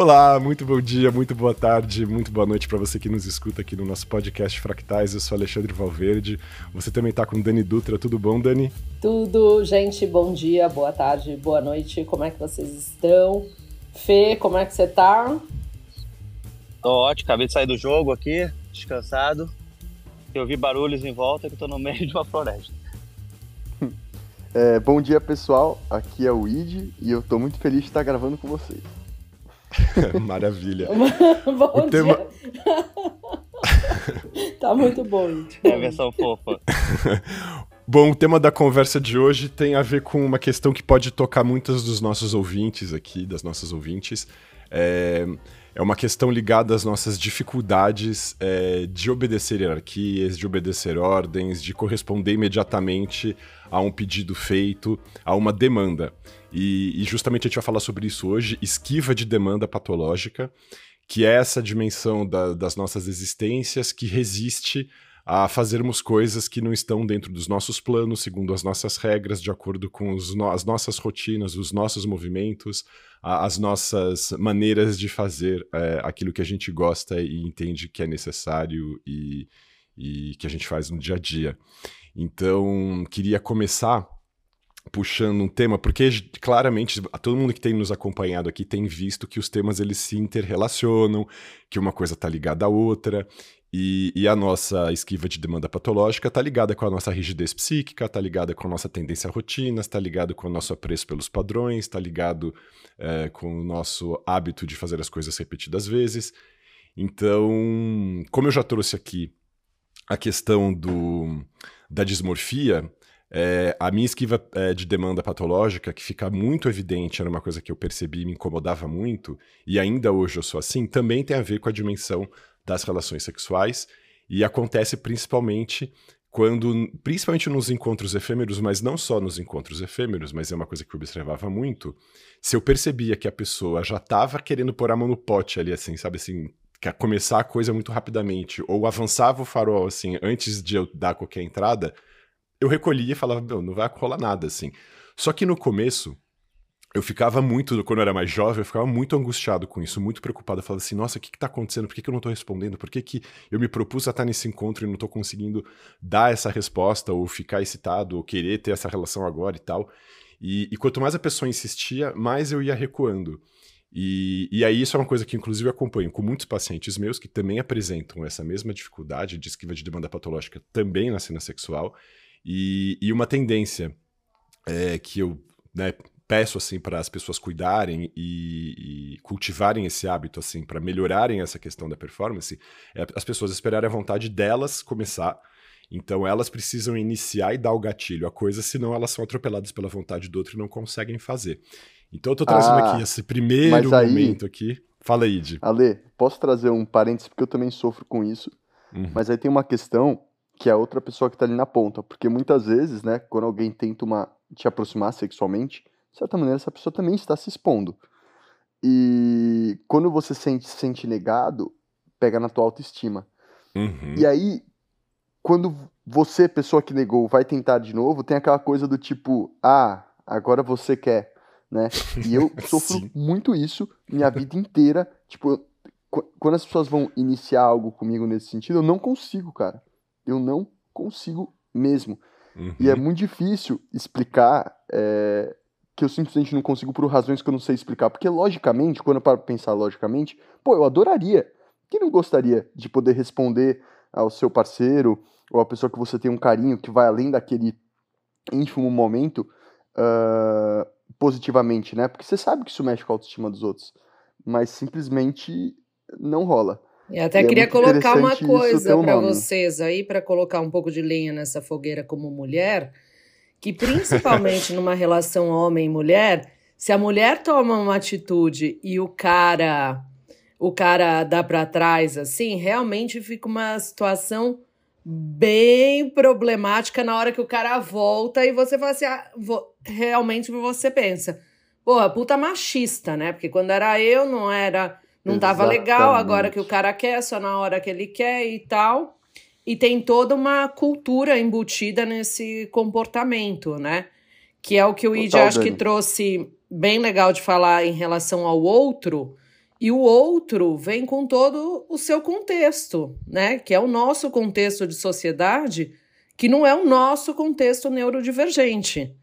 Olá, muito bom dia, muito boa tarde, muito boa noite para você que nos escuta aqui no nosso podcast Fractais. Eu sou Alexandre Valverde. Você também está com Dani Dutra. Tudo bom, Dani? Tudo, gente. Bom dia, boa tarde, boa noite. Como é que vocês estão? Fê, como é que você tá? Tô ótimo, acabei de sair do jogo aqui, descansado. Eu ouvi barulhos em volta que eu tô no meio de uma floresta. É, bom dia, pessoal. Aqui é o Id e eu tô muito feliz de estar gravando com vocês. Maravilha. bom o tema... tá muito bom. É a versão fofa. Bom, o tema da conversa de hoje tem a ver com uma questão que pode tocar muitos dos nossos ouvintes aqui, das nossas ouvintes. É, é uma questão ligada às nossas dificuldades é, de obedecer hierarquias, de obedecer ordens, de corresponder imediatamente a um pedido feito, a uma demanda. E, e justamente a gente vai falar sobre isso hoje: esquiva de demanda patológica, que é essa dimensão da, das nossas existências que resiste a fazermos coisas que não estão dentro dos nossos planos, segundo as nossas regras, de acordo com os, as nossas rotinas, os nossos movimentos, as nossas maneiras de fazer é, aquilo que a gente gosta e entende que é necessário e, e que a gente faz no dia a dia. Então, queria começar puxando um tema, porque claramente todo mundo que tem nos acompanhado aqui tem visto que os temas eles se interrelacionam, que uma coisa está ligada à outra, e, e, a nossa esquiva de demanda patológica está ligada com a nossa rigidez psíquica, está ligada com a nossa tendência à rotina, está ligado com o nosso apreço pelos padrões, está ligado é, com o nosso hábito de fazer as coisas repetidas vezes. Então, como eu já trouxe aqui a questão do, da dismorfia, é, a minha esquiva é, de demanda patológica, que fica muito evidente, era uma coisa que eu percebi e me incomodava muito, e ainda hoje eu sou assim, também tem a ver com a dimensão das relações sexuais, e acontece principalmente quando, principalmente nos encontros efêmeros, mas não só nos encontros efêmeros, mas é uma coisa que eu observava muito, se eu percebia que a pessoa já estava querendo pôr a mão no pote ali, assim, sabe assim, começar a coisa muito rapidamente, ou avançava o farol, assim, antes de eu dar qualquer entrada, eu recolhia e falava, não, não vai rolar nada, assim. Só que no começo, eu ficava muito, quando eu era mais jovem, eu ficava muito angustiado com isso, muito preocupado. Eu falava assim, nossa, o que está acontecendo? Por que, que eu não estou respondendo? Por que, que eu me propus a estar nesse encontro e não estou conseguindo dar essa resposta, ou ficar excitado, ou querer ter essa relação agora e tal? E, e quanto mais a pessoa insistia, mais eu ia recuando. E, e aí isso é uma coisa que inclusive eu acompanho com muitos pacientes meus que também apresentam essa mesma dificuldade de esquiva de demanda patológica também na cena sexual, e, e uma tendência é, que eu né, peço assim para as pessoas cuidarem e, e, cultivarem esse hábito assim para melhorarem essa questão da performance é as pessoas esperarem a vontade delas começar então elas precisam iniciar e dar o gatilho a coisa senão elas são atropeladas pela vontade do outro e não conseguem fazer então eu tô trazendo ah, aqui esse primeiro aí, momento aqui fala aí Di. Ale posso trazer um parênteses porque eu também sofro com isso uhum. mas aí tem uma questão que é a outra pessoa que está ali na ponta. Porque muitas vezes, né, quando alguém tenta uma, te aproximar sexualmente, de certa maneira essa pessoa também está se expondo. E quando você sente, se sente negado, pega na tua autoestima. Uhum. E aí, quando você, pessoa que negou, vai tentar de novo, tem aquela coisa do tipo, ah, agora você quer, né? E eu sofro muito isso minha vida inteira. Tipo, quando as pessoas vão iniciar algo comigo nesse sentido, eu não consigo, cara. Eu não consigo mesmo. Uhum. E é uhum. muito difícil explicar é, que eu simplesmente não consigo por razões que eu não sei explicar. Porque, logicamente, quando eu paro pra pensar logicamente, pô, eu adoraria. Quem não gostaria de poder responder ao seu parceiro ou a pessoa que você tem um carinho que vai além daquele ínfimo momento uh, positivamente, né? Porque você sabe que isso mexe com a autoestima dos outros. Mas simplesmente não rola. Eu até e é queria é colocar uma coisa para vocês aí, para colocar um pouco de lenha nessa fogueira como mulher, que principalmente numa relação homem mulher, se a mulher toma uma atitude e o cara o cara dá para trás assim, realmente fica uma situação bem problemática na hora que o cara volta e você fala assim, ah, realmente você pensa, porra, puta machista, né? Porque quando era eu não era não tava legal, agora que o cara quer, só na hora que ele quer e tal. E tem toda uma cultura embutida nesse comportamento, né? Que é o que o Id acho que trouxe bem legal de falar em relação ao outro. e o outro vem com todo o seu contexto, né? Que é o nosso contexto de sociedade, que não é o nosso contexto neurodivergente.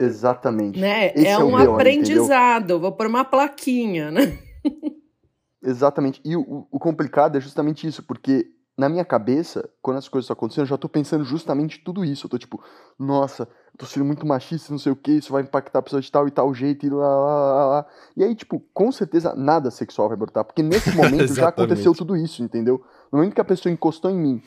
Exatamente. Né? é, é um aprendizado. Entendeu? Vou pôr uma plaquinha, né? Exatamente. E o, o complicado é justamente isso, porque na minha cabeça, quando as coisas estão acontecendo, eu já tô pensando justamente tudo isso. Eu tô tipo, nossa, eu tô sendo muito machista, não sei o que, isso vai impactar a pessoa de tal e tal jeito, e lá, lá, lá, lá. E aí, tipo, com certeza nada sexual vai brotar, porque nesse momento já aconteceu tudo isso, entendeu? No momento que a pessoa encostou em mim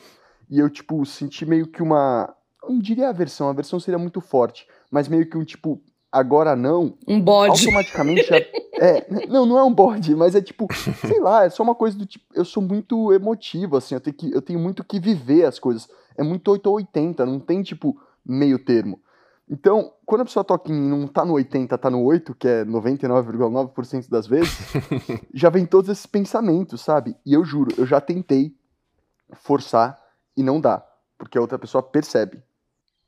e eu, tipo, senti meio que uma. Eu não diria aversão, a aversão seria muito forte, mas meio que um tipo, agora não. Um bode. Automaticamente já. É, não, não é um bode, mas é tipo, sei lá, é só uma coisa do tipo. Eu sou muito emotivo, assim, eu tenho, que, eu tenho muito que viver as coisas. É muito 8 ou 80, não tem, tipo, meio termo. Então, quando a pessoa toca em não tá no 80, tá no 8, que é 99,9% das vezes, já vem todos esses pensamentos, sabe? E eu juro, eu já tentei forçar e não dá, porque a outra pessoa percebe.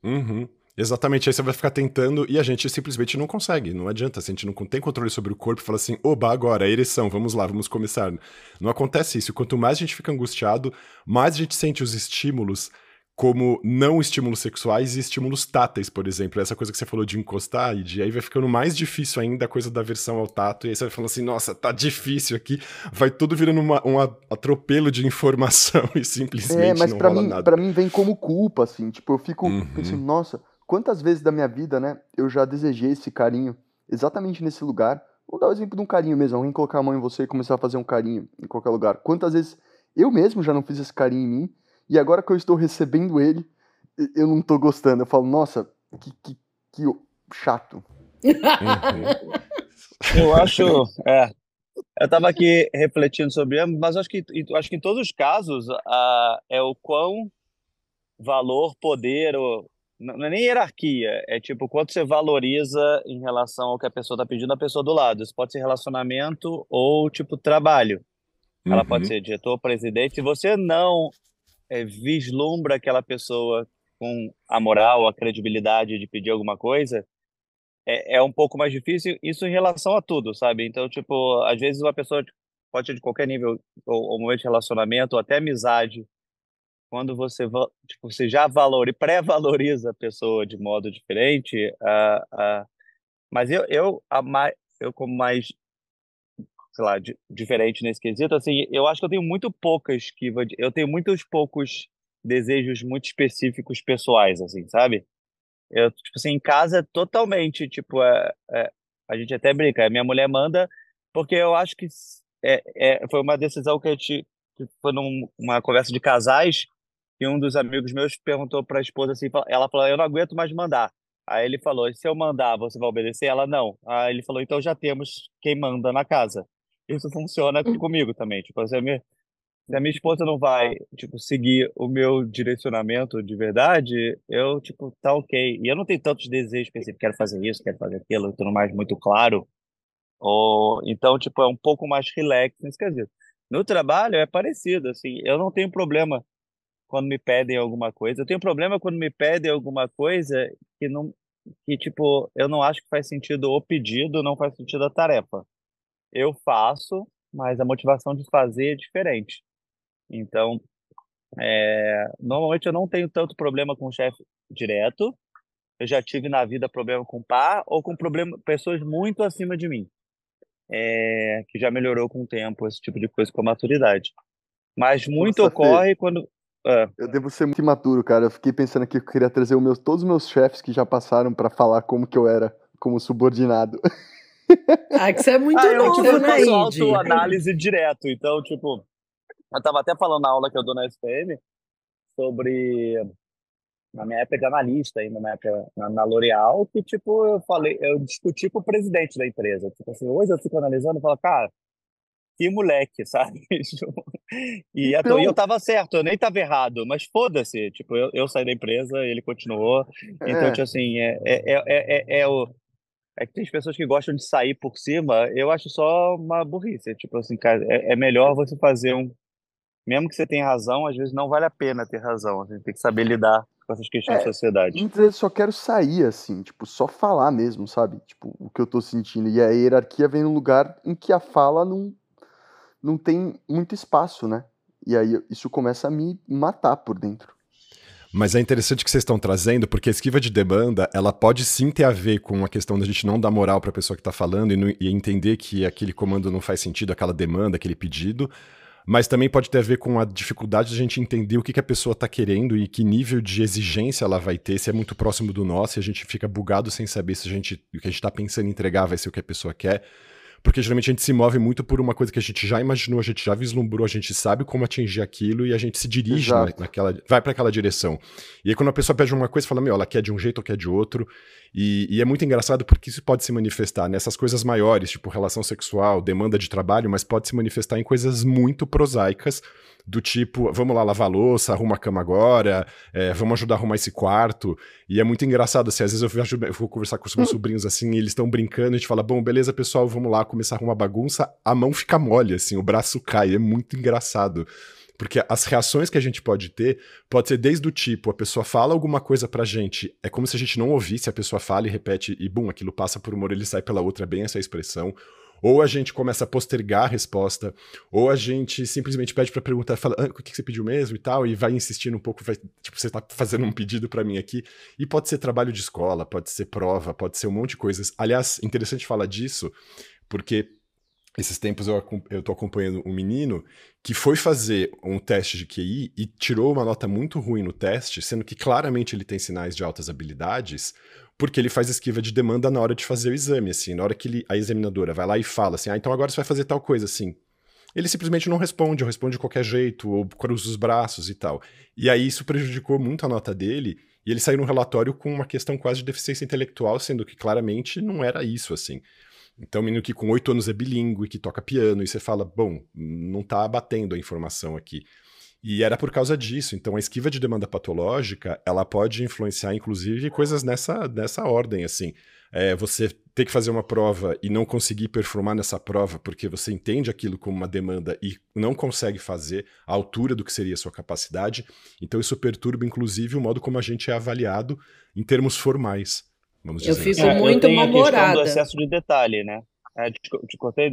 Uhum. Exatamente, aí você vai ficar tentando e a gente simplesmente não consegue, não adianta, se a gente não tem controle sobre o corpo e fala assim, oba, agora, ereção, vamos lá, vamos começar. Não acontece isso, quanto mais a gente fica angustiado, mais a gente sente os estímulos como não estímulos sexuais e estímulos táteis, por exemplo. Essa coisa que você falou de encostar, e de aí vai ficando mais difícil ainda a coisa da versão ao tato, e aí você vai falando assim, nossa, tá difícil aqui, vai tudo virando uma, um atropelo de informação e simplesmente é, mas não pra rola mim, nada. Pra mim vem como culpa, assim, tipo, eu fico uhum. pensando, nossa, quantas vezes da minha vida, né, eu já desejei esse carinho exatamente nesse lugar. Vou dar o exemplo de um carinho mesmo, alguém colocar a mão em você e começar a fazer um carinho em qualquer lugar. Quantas vezes eu mesmo já não fiz esse carinho em mim, e agora que eu estou recebendo ele, eu não tô gostando. Eu falo, nossa, que, que, que chato. eu acho. É, eu tava aqui refletindo sobre mas acho que, acho que em todos os casos uh, é o quão valor, poder, ou, não é nem hierarquia, é tipo quanto você valoriza em relação ao que a pessoa está pedindo a pessoa do lado. Isso pode ser relacionamento ou tipo trabalho. Ela pode uhum. ser diretor, presidente. Se você não é, vislumbra aquela pessoa com a moral, a credibilidade de pedir alguma coisa, é, é um pouco mais difícil. Isso em relação a tudo, sabe? Então, tipo, às vezes uma pessoa pode ser de qualquer nível, ou, ou momento de relacionamento, ou até amizade, quando você, tipo, você já valoriza, pré-valoriza a pessoa de modo diferente, uh, uh, mas eu, eu, a mais, eu como mais, sei lá, di, diferente nesse quesito, assim, eu acho que eu tenho muito pouca esquiva, de, eu tenho muitos poucos desejos muito específicos pessoais, assim, sabe? Eu, tipo assim, em casa, totalmente, tipo, é, é, a gente até brinca, minha mulher manda, porque eu acho que é, é, foi uma decisão que a gente, foi numa conversa de casais, e um dos amigos meus perguntou para a esposa assim, ela falou, eu não aguento mais mandar. Aí ele falou, se eu mandar, você vai obedecer? Ela, não. Aí ele falou, então já temos quem manda na casa. Isso funciona hum. comigo também. Tipo, se a minha, se a minha esposa não vai, tipo, seguir o meu direcionamento de verdade, eu, tipo, tá ok. E eu não tenho tantos desejos específicos, quero fazer isso, quero fazer aquilo, tudo mais muito claro. Ou, então, tipo, é um pouco mais relax nesse quesito. No trabalho é parecido, assim, eu não tenho problema quando me pedem alguma coisa. Eu tenho problema quando me pedem alguma coisa que não que tipo, eu não acho que faz sentido o pedido, não faz sentido a tarefa. Eu faço, mas a motivação de fazer é diferente. Então, é, normalmente eu não tenho tanto problema com o chefe direto. Eu já tive na vida problema com par ou com problema pessoas muito acima de mim. É, que já melhorou com o tempo, esse tipo de coisa com a maturidade. Mas muito Nossa, ocorre Fê. quando é. Eu devo ser muito imaturo, cara. Eu fiquei pensando aqui que eu queria trazer meus, todos os meus chefes que já passaram para falar como que eu era como subordinado. Ah, que você é muito ah, eu, novo, tipo, né, faço autoanálise direto. Então, tipo, eu tava até falando na aula que eu dou na SPM sobre na minha época de analista ainda na época na, na L'Oréal que tipo eu falei eu discuti com o presidente da empresa tipo assim hoje eu fico analisando e falo cara que moleque, sabe? e, então... e eu tava certo, eu nem tava errado, mas foda-se, tipo, eu, eu saí da empresa, ele continuou, então, é. tipo assim, é, é, é, é, é, o... É que tem pessoas que gostam de sair por cima, eu acho só uma burrice, tipo assim, cara, é, é melhor você fazer um... Mesmo que você tenha razão, às vezes não vale a pena ter razão, você tem que saber lidar com essas questões é, da sociedade. Muitas vezes só quero sair, assim, tipo, só falar mesmo, sabe? Tipo, o que eu tô sentindo. E a hierarquia vem num lugar em que a fala não, não tem muito espaço, né? E aí isso começa a me matar por dentro. Mas é interessante que vocês estão trazendo, porque a esquiva de demanda, ela pode sim ter a ver com a questão da gente não dar moral para a pessoa que está falando e, não, e, entender que aquele comando não faz sentido, aquela demanda, aquele pedido. Mas também pode ter a ver com a dificuldade de a gente entender o que, que a pessoa está querendo e que nível de exigência ela vai ter, se é muito próximo do nosso e a gente fica bugado sem saber se a gente, o que a gente está pensando em entregar vai ser o que a pessoa quer. Porque geralmente a gente se move muito por uma coisa que a gente já imaginou, a gente já vislumbrou, a gente sabe como atingir aquilo e a gente se dirige na, naquela. vai para aquela direção. E aí quando a pessoa pede uma coisa, fala, meu, ela quer de um jeito ou quer de outro. E, e, é muito engraçado porque isso pode se manifestar nessas coisas maiores, tipo relação sexual, demanda de trabalho, mas pode se manifestar em coisas muito prosaicas do tipo, vamos lá lavar louça, arruma a cama agora, é, vamos ajudar a arrumar esse quarto. E é muito engraçado, assim, às vezes eu, vejo, eu vou conversar com os meus hum. sobrinhos assim, e eles estão brincando, a gente fala, bom, beleza, pessoal, vamos lá começar a arrumar bagunça, a mão fica mole, assim, o braço cai, é muito engraçado. Porque as reações que a gente pode ter pode ser desde o tipo, a pessoa fala alguma coisa pra gente, é como se a gente não ouvisse, a pessoa fala e repete, e bum, aquilo passa por uma orelha e sai pela outra, é bem essa expressão. Ou a gente começa a postergar a resposta, ou a gente simplesmente pede para perguntar, fala, ah, o que você pediu mesmo e tal, e vai insistindo um pouco, vai, tipo, você tá fazendo um pedido para mim aqui. E pode ser trabalho de escola, pode ser prova, pode ser um monte de coisas. Aliás, interessante falar disso, porque esses tempos eu, eu tô acompanhando um menino que foi fazer um teste de QI e tirou uma nota muito ruim no teste, sendo que claramente ele tem sinais de altas habilidades, porque ele faz esquiva de demanda na hora de fazer o exame, assim, na hora que ele, a examinadora vai lá e fala assim, ah, então agora você vai fazer tal coisa, assim. Ele simplesmente não responde, ou responde de qualquer jeito, ou cruza os braços e tal. E aí isso prejudicou muito a nota dele, e ele saiu no relatório com uma questão quase de deficiência intelectual, sendo que claramente não era isso, assim. Então, um menino que com oito anos é bilíngue, que toca piano, e você fala, bom, não tá batendo a informação aqui. E era por causa disso. Então, a esquiva de demanda patológica, ela pode influenciar, inclusive, coisas nessa, nessa ordem, assim. É, você ter que fazer uma prova e não conseguir performar nessa prova porque você entende aquilo como uma demanda e não consegue fazer à altura do que seria a sua capacidade. Então, isso perturba, inclusive, o modo como a gente é avaliado em termos formais. Vamos dizer eu fico assim. muito é, mal-humorada. do excesso de detalhe, né? É, te, te cortei,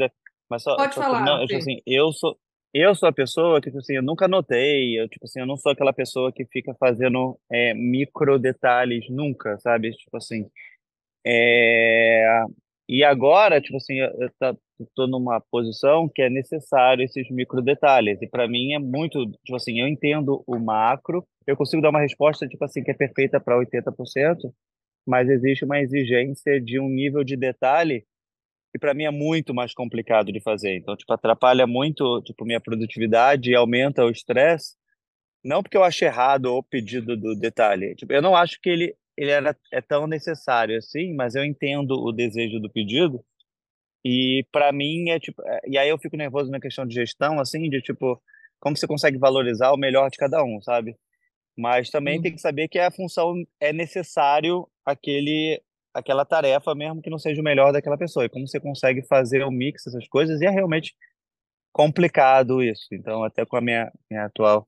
mas só, Pode só, falar. Não, eu, tipo assim, eu sou eu sou a pessoa que, tipo assim, eu nunca notei, eu, tipo assim, eu não sou aquela pessoa que fica fazendo é, micro detalhes nunca, sabe? Tipo assim, é... e agora, tipo assim, eu, eu tá, tô numa posição que é necessário esses micro detalhes, e para mim é muito, tipo assim, eu entendo o macro, eu consigo dar uma resposta, tipo assim, que é perfeita para 80%, mas existe uma exigência de um nível de detalhe que para mim é muito mais complicado de fazer. Então, tipo, atrapalha muito, tipo, minha produtividade e aumenta o estresse. Não porque eu acho errado o pedido do detalhe. Tipo, eu não acho que ele ele era é tão necessário assim, mas eu entendo o desejo do pedido. E para mim é tipo, é, e aí eu fico nervoso na questão de gestão assim, de tipo, como você consegue valorizar o melhor de cada um, sabe? Mas também tem que saber que a função é necessário aquele aquela tarefa, mesmo que não seja o melhor daquela pessoa. E como você consegue fazer o mix dessas coisas, e é realmente complicado isso. Então, até com a minha, minha atual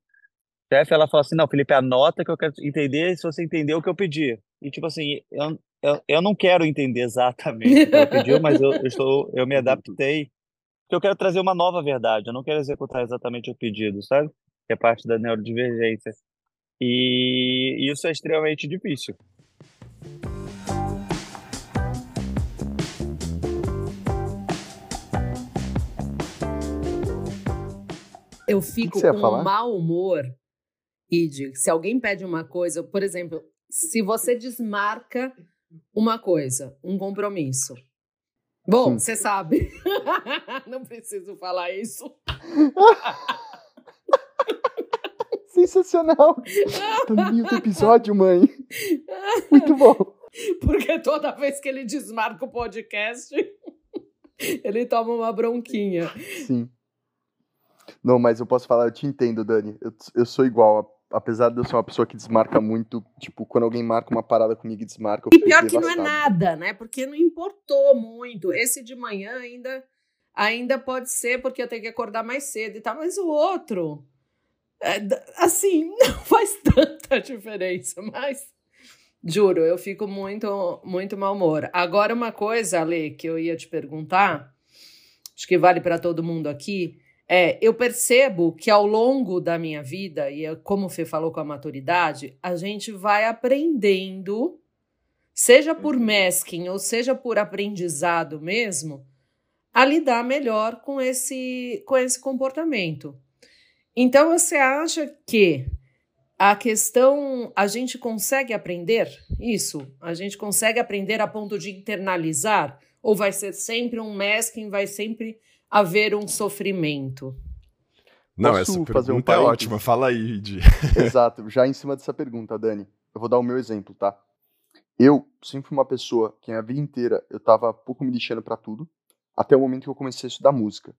chefe, ela fala assim, não, Felipe, anota que eu quero entender se você entendeu o que eu pedi. E, tipo assim, eu, eu, eu não quero entender exatamente o que eu pedi, mas eu, eu, estou, eu me adaptei, porque eu quero trazer uma nova verdade, eu não quero executar exatamente o pedido, sabe? Que é parte da neurodivergência. E isso é extremamente difícil. Eu fico com um mau humor, Id, se alguém pede uma coisa, por exemplo, se você desmarca uma coisa, um compromisso. Bom, você sabe. Não preciso falar isso. Sensacional! Tamanho do episódio, mãe. Muito bom. Porque toda vez que ele desmarca o podcast, ele toma uma bronquinha. Sim. Não, mas eu posso falar, eu te entendo, Dani. Eu, eu sou igual. Apesar de eu ser uma pessoa que desmarca muito, tipo, quando alguém marca uma parada comigo e desmarca, eu E pior que não é nada, né? Porque não importou muito. Esse de manhã ainda ainda pode ser porque eu tenho que acordar mais cedo e tal, mas o outro assim, não faz tanta diferença, mas juro, eu fico muito, muito mal humor. Agora, uma coisa, Ale, que eu ia te perguntar, acho que vale para todo mundo aqui, é, eu percebo que ao longo da minha vida, e é como o Fê falou com a maturidade, a gente vai aprendendo, seja por uhum. masking ou seja por aprendizado mesmo, a lidar melhor com esse, com esse comportamento. Então, você acha que a questão, a gente consegue aprender isso? A gente consegue aprender a ponto de internalizar? Ou vai ser sempre um masking, vai sempre haver um sofrimento? Não, Posso essa pergunta um é ótima. Fala aí, Di. Exato. Já em cima dessa pergunta, Dani, eu vou dar o meu exemplo, tá? Eu sempre fui uma pessoa que a vida inteira eu tava pouco me lixando para tudo, até o momento que eu comecei a estudar música.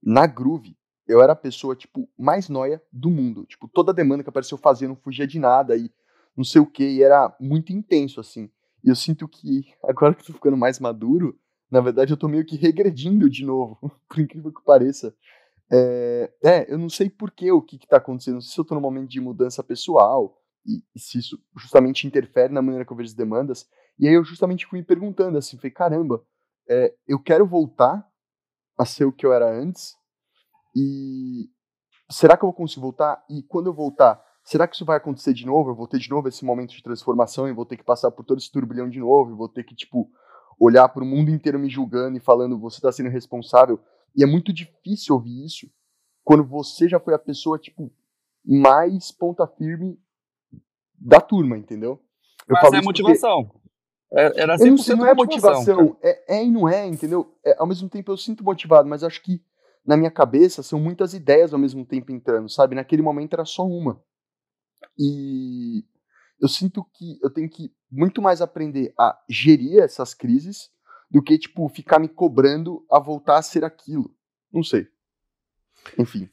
Na Groove, eu era a pessoa, tipo, mais noia do mundo. Tipo, toda demanda que apareceu fazia, não fugia de nada e não sei o que, e era muito intenso, assim. E eu sinto que, agora que eu tô ficando mais maduro, na verdade, eu tô meio que regredindo de novo, por incrível que pareça. É, é eu não sei porquê, o que que tá acontecendo. Não sei se eu tô num momento de mudança pessoal e, e, se isso justamente interfere na maneira que eu vejo as demandas. E aí eu justamente fui me perguntando assim, falei, caramba, é, eu quero voltar a ser o que eu era antes e será que eu vou conseguir voltar? E quando eu voltar, será que isso vai acontecer de novo? Eu vou ter de novo esse momento de transformação e vou ter que passar por todo esse turbilhão de novo e vou ter que, tipo, olhar para o mundo inteiro me julgando e falando você está sendo responsável. E é muito difícil ouvir isso quando você já foi a pessoa, tipo, mais ponta firme da turma, entendeu? Eu Mas é motivação. Porque... É, era eu não sei, não é motivação. É, é, e não é, entendeu? É, ao mesmo tempo eu sinto motivado, mas acho que na minha cabeça são muitas ideias ao mesmo tempo entrando, sabe? Naquele momento era só uma. E eu sinto que eu tenho que muito mais aprender a gerir essas crises do que, tipo, ficar me cobrando a voltar a ser aquilo. Não sei. Enfim.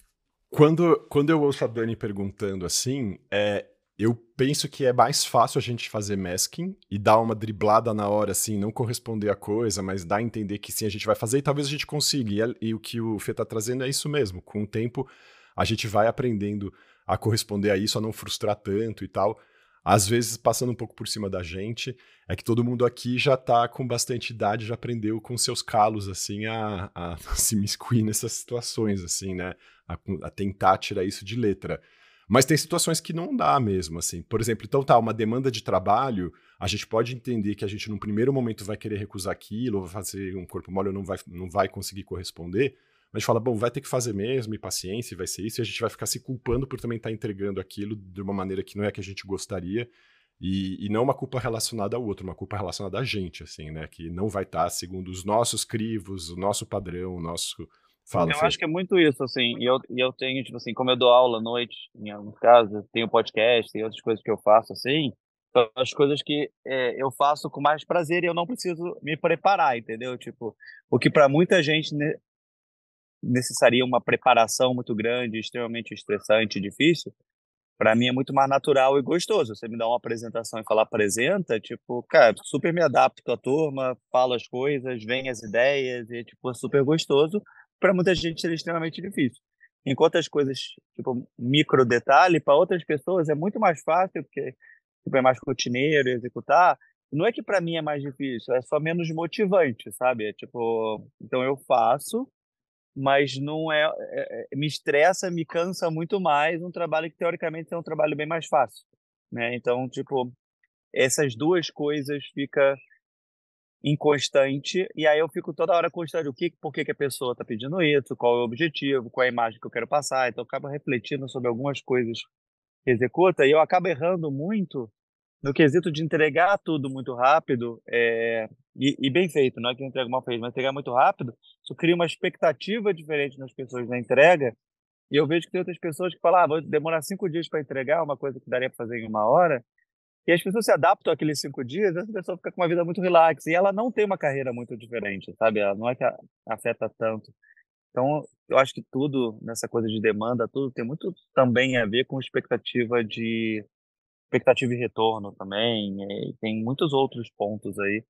Quando, quando eu ouço a Dani perguntando assim, é, eu penso que é mais fácil a gente fazer masking e dar uma driblada na hora, assim, não corresponder a coisa, mas dar a entender que sim, a gente vai fazer e talvez a gente consiga. E, é, e o que o Fê tá trazendo é isso mesmo. Com o tempo, a gente vai aprendendo a corresponder a isso, a não frustrar tanto e tal às vezes passando um pouco por cima da gente, é que todo mundo aqui já tá com bastante idade, já aprendeu com seus calos, assim, a, a se miscuir nessas situações, assim, né? A, a, tentar tirar isso de letra. Mas tem situações que não dá mesmo, assim. Por exemplo, então tá, uma demanda de trabalho, a gente pode entender que a gente, num primeiro momento, vai querer recusar aquilo, vai fazer um corpo mole ou não vai, não vai conseguir corresponder, a gente fala, bom, vai ter que fazer mesmo, e paciência, vai ser isso, e a gente vai ficar se culpando por também estar tá entregando aquilo de uma maneira que não é que a gente gostaria, e, e não uma culpa relacionada ao outro, uma culpa relacionada a gente, assim, né? Que não vai estar tá segundo os nossos crivos, o nosso padrão, o nosso. Fala, eu acho que é muito isso, assim, e eu, e eu tenho, tipo assim, como eu dou aula à noite, em alguns casos, tenho podcast, tem outras coisas que eu faço, assim, as coisas que é, eu faço com mais prazer e eu não preciso me preparar, entendeu? Tipo, o que para muita gente necessaria uma preparação muito grande, extremamente estressante, difícil, para mim é muito mais natural e gostoso. Você me dá uma apresentação e falar apresenta, tipo, cara, super me adapto à turma, falo as coisas, vem as ideias, e tipo, é super gostoso. Para muita gente seria extremamente difícil. Enquanto as coisas, tipo, micro detalhe, para outras pessoas é muito mais fácil, porque tipo, é mais rotineiro executar. Não é que para mim é mais difícil, é só menos motivante, sabe? É tipo, então eu faço, mas não é, é, é, me estressa, me cansa muito mais um trabalho que teoricamente é um trabalho bem mais fácil, né? Então, tipo, essas duas coisas fica inconstante e aí eu fico toda hora constante o que, por que, que a pessoa está pedindo isso, qual é o objetivo, qual é a imagem que eu quero passar, então eu acabo refletindo sobre algumas coisas que executa e eu acabo errando muito no quesito de entregar tudo muito rápido é, e, e, bem feito, não é que entrega mal feito, mas entregar muito rápido, isso cria uma expectativa diferente nas pessoas na entrega. E eu vejo que tem outras pessoas que falam, ah, vou demorar cinco dias para entregar uma coisa que daria para fazer em uma hora. E as pessoas se adaptam àqueles cinco dias, essa pessoa fica com uma vida muito relax. E ela não tem uma carreira muito diferente, sabe? Ela não é que afeta tanto. Então, eu acho que tudo nessa coisa de demanda, tudo tem muito também a ver com expectativa de expectativa e retorno também, e tem muitos outros pontos aí.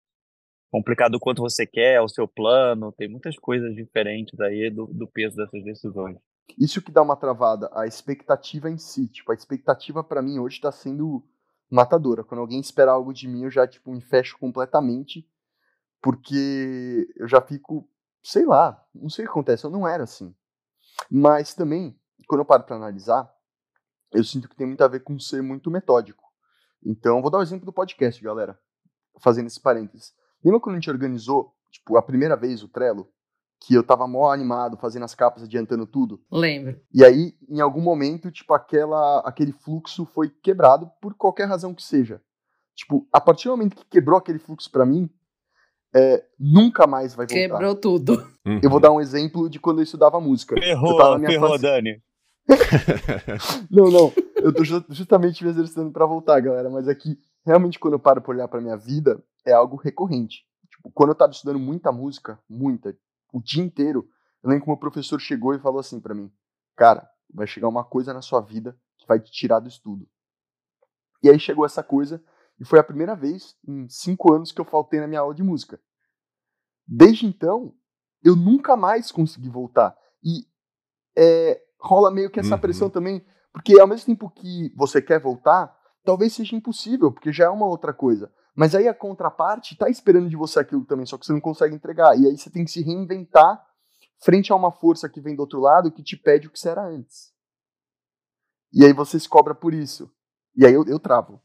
Complicado o quanto você quer, o seu plano, tem muitas coisas diferentes aí do, do peso dessas decisões. Isso que dá uma travada, a expectativa em si. Tipo, a expectativa para mim hoje tá sendo matadora. Quando alguém espera algo de mim, eu já, tipo, me fecho completamente. Porque eu já fico, sei lá, não sei o que acontece, eu não era assim. Mas também, quando eu paro pra analisar, eu sinto que tem muito a ver com ser muito metódico. Então, vou dar o um exemplo do podcast, galera. Fazendo esse parênteses. Lembra quando a gente organizou, tipo, a primeira vez o Trello? Que eu tava mó animado, fazendo as capas, adiantando tudo? Lembro. E aí, em algum momento, tipo, aquela, aquele fluxo foi quebrado por qualquer razão que seja. Tipo, a partir do momento que quebrou aquele fluxo para mim, é, nunca mais vai voltar. Quebrou tudo. Uhum. Eu vou dar um exemplo de quando eu estudava música. Ferrou, ferrou, fase... Dani. não, não. Eu tô justamente me exercitando para voltar, galera. Mas aqui, é realmente, quando eu paro pra olhar pra minha vida, é algo recorrente. Tipo, quando eu tava estudando muita música, muita, o dia inteiro, eu lembro que o meu professor chegou e falou assim para mim: Cara, vai chegar uma coisa na sua vida que vai te tirar do estudo. E aí chegou essa coisa, e foi a primeira vez em cinco anos que eu faltei na minha aula de música. Desde então, eu nunca mais consegui voltar. E é, rola meio que essa uhum. pressão também, porque ao mesmo tempo que você quer voltar, talvez seja impossível, porque já é uma outra coisa. Mas aí a contraparte está esperando de você aquilo também, só que você não consegue entregar. E aí você tem que se reinventar frente a uma força que vem do outro lado que te pede o que você era antes. E aí você se cobra por isso. E aí eu, eu travo.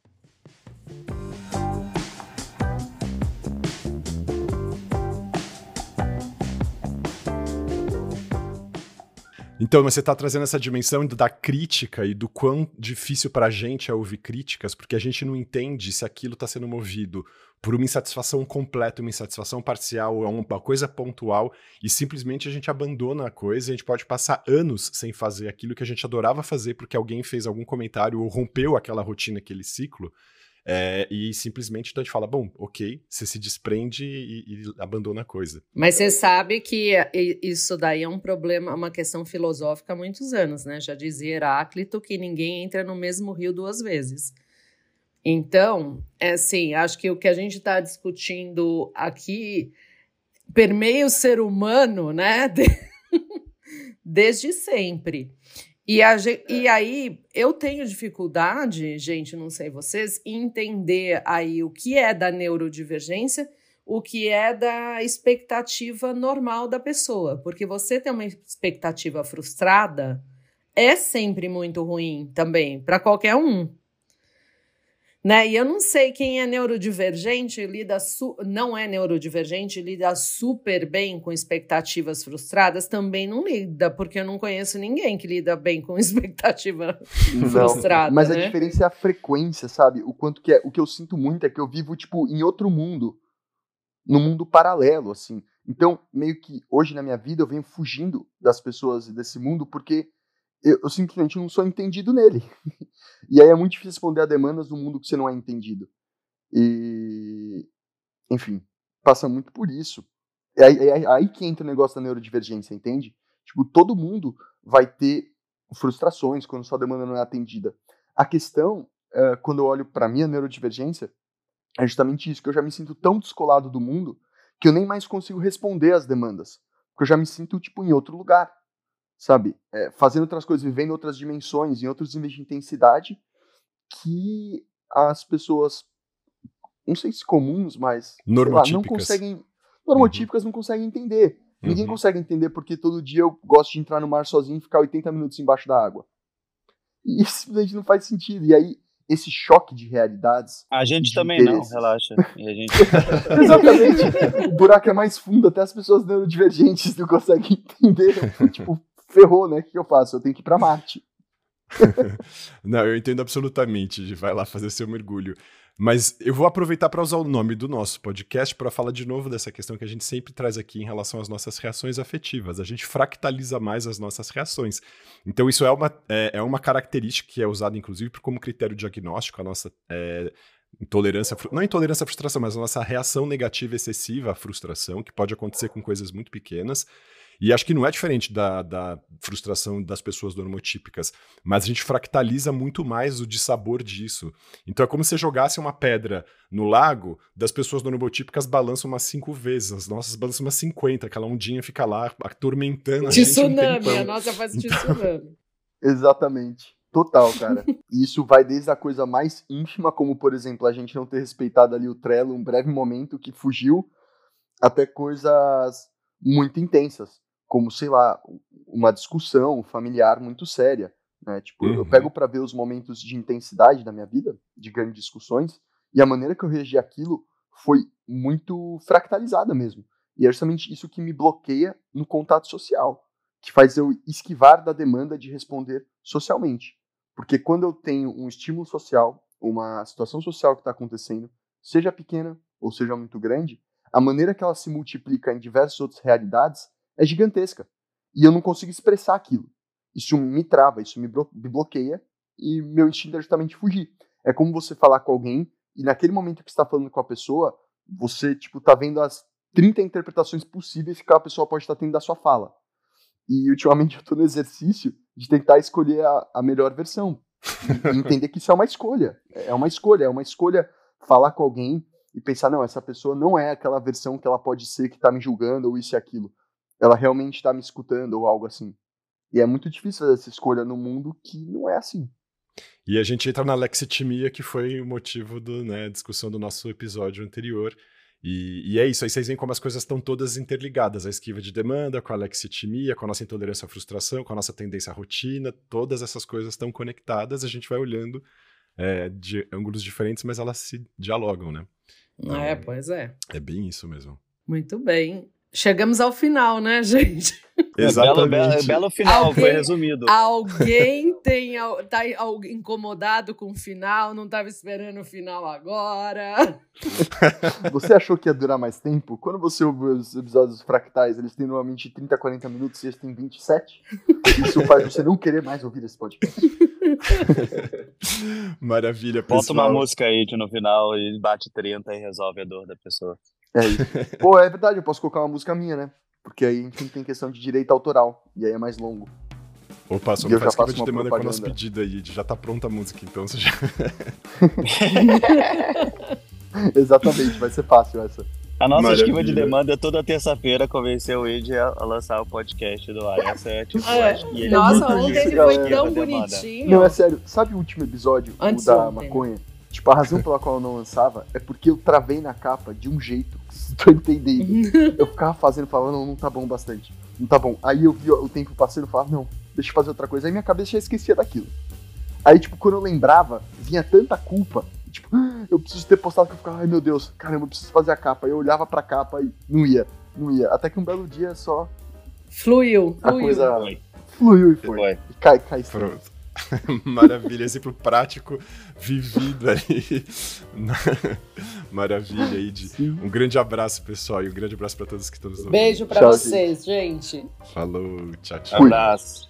Então, você está trazendo essa dimensão da crítica e do quão difícil para a gente é ouvir críticas, porque a gente não entende se aquilo está sendo movido por uma insatisfação completa, uma insatisfação parcial, uma coisa pontual, e simplesmente a gente abandona a coisa, e a gente pode passar anos sem fazer aquilo que a gente adorava fazer porque alguém fez algum comentário ou rompeu aquela rotina, aquele ciclo, é, e simplesmente então a gente fala, bom, ok, você se desprende e, e, abandona a coisa. Mas você sabe que isso daí é um problema, uma questão filosófica há muitos anos, né? Já dizia Heráclito que ninguém entra no mesmo rio duas vezes. Então, é assim, acho que o que a gente está discutindo aqui permeia o ser humano, né? Desde sempre. E, a, e aí eu tenho dificuldade, gente, não sei vocês, em entender aí o que é da neurodivergência, o que é da expectativa normal da pessoa. Porque você ter uma expectativa frustrada é sempre muito ruim também, para qualquer um. Né? E eu não sei quem é neurodivergente, lida não é neurodivergente, lida super bem com expectativas frustradas, também não lida, porque eu não conheço ninguém que lida bem com expectativa não, frustrada. Mas né? a diferença é a frequência, sabe? O quanto que é, o que eu sinto muito é que eu vivo tipo em outro mundo, num mundo paralelo, assim. Então, meio que hoje na minha vida eu venho fugindo das pessoas e desse mundo porque eu, eu, simplesmente não sou entendido nele. e aí é muito difícil responder a demandas do mundo que você não é entendido. E, enfim, passa muito por isso. É aí, é aí que entra o negócio da neurodivergência, entende? Tipo, todo mundo vai ter frustrações quando sua demanda não é atendida. A questão, é, quando eu olho para minha neurodivergência, é justamente isso, que eu já me sinto tão descolado do mundo que eu nem mais consigo responder às demandas. Porque eu já me sinto, tipo, em outro lugar sabe? É, fazendo outras coisas, vivendo outras dimensões, em outros níveis de intensidade que as pessoas, não sei se comuns, mas lá, não conseguem, normotípicas uhum. não conseguem entender. Uhum. Ninguém consegue entender porque todo dia eu gosto de entrar no mar sozinho e ficar 80 minutos embaixo da água. E isso simplesmente não faz sentido. E aí, esse choque de realidades. A gente também não, relaxa. Gente... Exatamente. o buraco é mais fundo, até as pessoas neurodivergentes não conseguem entender. tipo, ferrou, né? O que eu faço? Eu tenho que ir para Marte. Não, eu entendo absolutamente. Vai lá fazer seu mergulho. Mas eu vou aproveitar para usar o nome do nosso podcast para falar de novo dessa questão que a gente sempre traz aqui em relação às nossas reações afetivas. A gente fractaliza mais as nossas reações. Então, isso é uma, é, é uma característica que é usada, inclusive, como critério diagnóstico. A nossa é, intolerância, não intolerância à frustração, mas a nossa reação negativa excessiva à frustração, que pode acontecer com coisas muito pequenas. E acho que não é diferente da, da frustração das pessoas normotípicas, mas a gente fractaliza muito mais o dissabor disso. Então é como se jogasse uma pedra no lago, das pessoas normotípicas balançam umas cinco vezes, as nossas balançam umas 50, aquela ondinha fica lá atormentando a de gente. Tsunami, um a nossa faz de então... tsunami. Exatamente. Total, cara. E isso vai desde a coisa mais íntima, como por exemplo, a gente não ter respeitado ali o Trello um breve momento que fugiu, até coisas muito intensas, como sei lá, uma discussão familiar muito séria, né? Tipo, uhum. eu pego para ver os momentos de intensidade da minha vida, de grandes discussões, e a maneira que eu reagi aquilo foi muito fractalizada mesmo. E é justamente isso que me bloqueia no contato social, que faz eu esquivar da demanda de responder socialmente. Porque quando eu tenho um estímulo social, uma situação social que está acontecendo, seja pequena ou seja muito grande, a maneira que ela se multiplica em diversas outras realidades é gigantesca. E eu não consigo expressar aquilo. Isso me trava, isso me, me bloqueia e meu instinto é justamente fugir. É como você falar com alguém e naquele momento que está falando com a pessoa, você tipo tá vendo as 30 interpretações possíveis que a pessoa pode estar tendo da sua fala. E ultimamente eu estou no exercício de tentar escolher a, a melhor versão. E entender que isso é uma escolha. É uma escolha, é uma escolha falar com alguém e pensar, não, essa pessoa não é aquela versão que ela pode ser que está me julgando ou isso e aquilo. Ela realmente está me escutando ou algo assim. E é muito difícil fazer essa escolha no mundo que não é assim. E a gente entra na lexitimia, que foi o motivo da né, discussão do nosso episódio anterior, e, e, é isso, aí vocês veem como as coisas estão todas interligadas, a esquiva de demanda, com a lexitimia, com a nossa intolerância à frustração, com a nossa tendência à rotina, todas essas coisas estão conectadas, a gente vai olhando é, de ângulos diferentes, mas elas se dialogam, né? Então, é, pois é. É bem isso mesmo. Muito bem. Chegamos ao final, né, gente? Exatamente. Belo, belo, belo final, alguém, foi resumido. Alguém tem, tá incomodado com o final, não estava esperando o final agora. Você achou que ia durar mais tempo? Quando você ouve os episódios fractais, eles têm normalmente 30, 40 minutos e eles têm 27. Isso faz você não querer mais ouvir esse podcast. Maravilha, pessoal. Bota uma música aí de no final e bate 30 e resolve a dor da pessoa. É isso. Pô, é verdade, eu posso colocar uma música minha, né? Porque aí a gente tem questão de direito autoral, e aí é mais longo. Opa, só não faz que de demanda com a nossa pedida aí, já tá pronta a música, então você já... Exatamente, vai ser fácil essa. A nossa Maravilha. esquiva de demanda é toda terça-feira convencer o Ed a, lançar o podcast do ar. Essa é tipo. É. Ele nossa, é ontem ele foi tão bonitinho. Não, é sério. Sabe o último episódio Antes o da ontem. maconha? Tipo, a razão pela qual eu não lançava é porque eu travei na capa de um jeito que tô entendendo. eu ficava fazendo, falando, não, não tá bom bastante. Não tá bom. Aí eu vi o tempo passando e falava, não, deixa eu fazer outra coisa. Aí minha cabeça já esquecia daquilo. Aí, tipo, quando eu lembrava, vinha tanta culpa. Tipo, ah, eu preciso ter postado que eu ficava, ai meu Deus, caramba, eu preciso fazer a capa. Aí eu olhava pra capa e não ia, não ia. Até que um belo dia só. Fluiu, a fluiu. coisa fluiu e foi. foi. E cai, cai. Pronto. Maravilha, exemplo prático, vivido aí. Maravilha aí. De... Um grande abraço, pessoal, e um grande abraço para todos que estão nos ouvindo. Beijo para vocês, gente. Falou, tchau, tchau. Abraço.